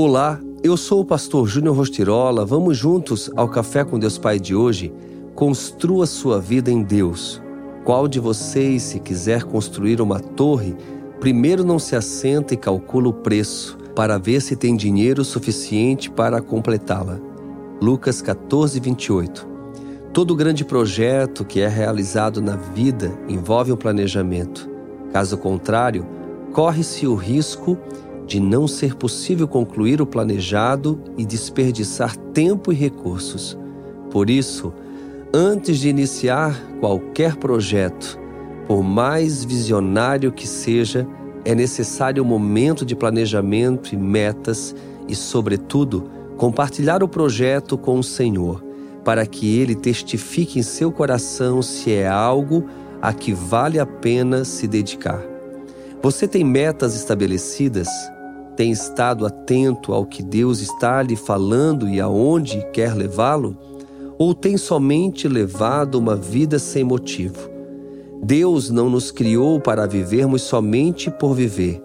Olá, eu sou o pastor Júnior Rostirola. Vamos juntos ao Café com Deus Pai de hoje? Construa sua vida em Deus. Qual de vocês, se quiser construir uma torre, primeiro não se assenta e calcula o preço para ver se tem dinheiro suficiente para completá-la? Lucas 14, 28. Todo grande projeto que é realizado na vida envolve um planejamento. Caso contrário, corre-se o risco de não ser possível concluir o planejado e desperdiçar tempo e recursos. Por isso, antes de iniciar qualquer projeto, por mais visionário que seja, é necessário um momento de planejamento e metas e, sobretudo, compartilhar o projeto com o Senhor, para que ele testifique em seu coração se é algo a que vale a pena se dedicar. Você tem metas estabelecidas? Tem estado atento ao que Deus está lhe falando e aonde quer levá-lo? Ou tem somente levado uma vida sem motivo? Deus não nos criou para vivermos somente por viver,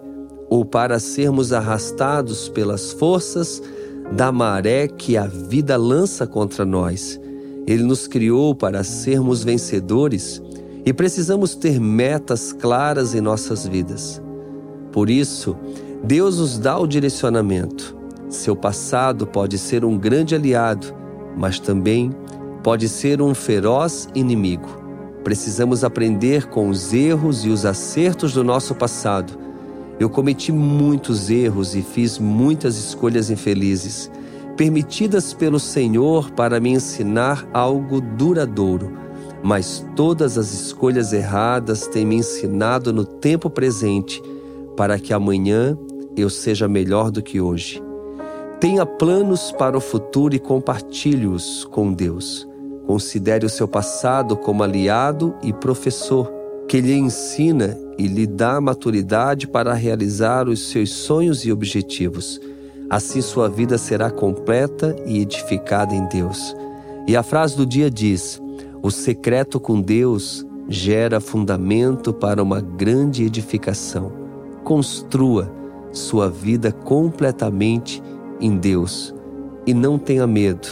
ou para sermos arrastados pelas forças da maré que a vida lança contra nós. Ele nos criou para sermos vencedores e precisamos ter metas claras em nossas vidas. Por isso, Deus nos dá o direcionamento. Seu passado pode ser um grande aliado, mas também pode ser um feroz inimigo. Precisamos aprender com os erros e os acertos do nosso passado. Eu cometi muitos erros e fiz muitas escolhas infelizes, permitidas pelo Senhor para me ensinar algo duradouro. Mas todas as escolhas erradas têm me ensinado no tempo presente para que amanhã eu seja melhor do que hoje. Tenha planos para o futuro e compartilhe-os com Deus. Considere o seu passado como aliado e professor, que lhe ensina e lhe dá maturidade para realizar os seus sonhos e objetivos. Assim sua vida será completa e edificada em Deus. E a frase do dia diz: O secreto com Deus gera fundamento para uma grande edificação. Construa sua vida completamente em Deus. E não tenha medo,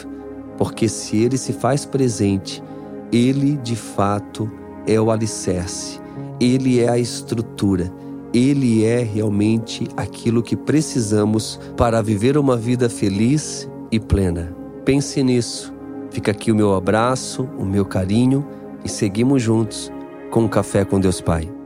porque se Ele se faz presente, Ele de fato é o alicerce, Ele é a estrutura, Ele é realmente aquilo que precisamos para viver uma vida feliz e plena. Pense nisso. Fica aqui o meu abraço, o meu carinho e seguimos juntos com o Café com Deus Pai.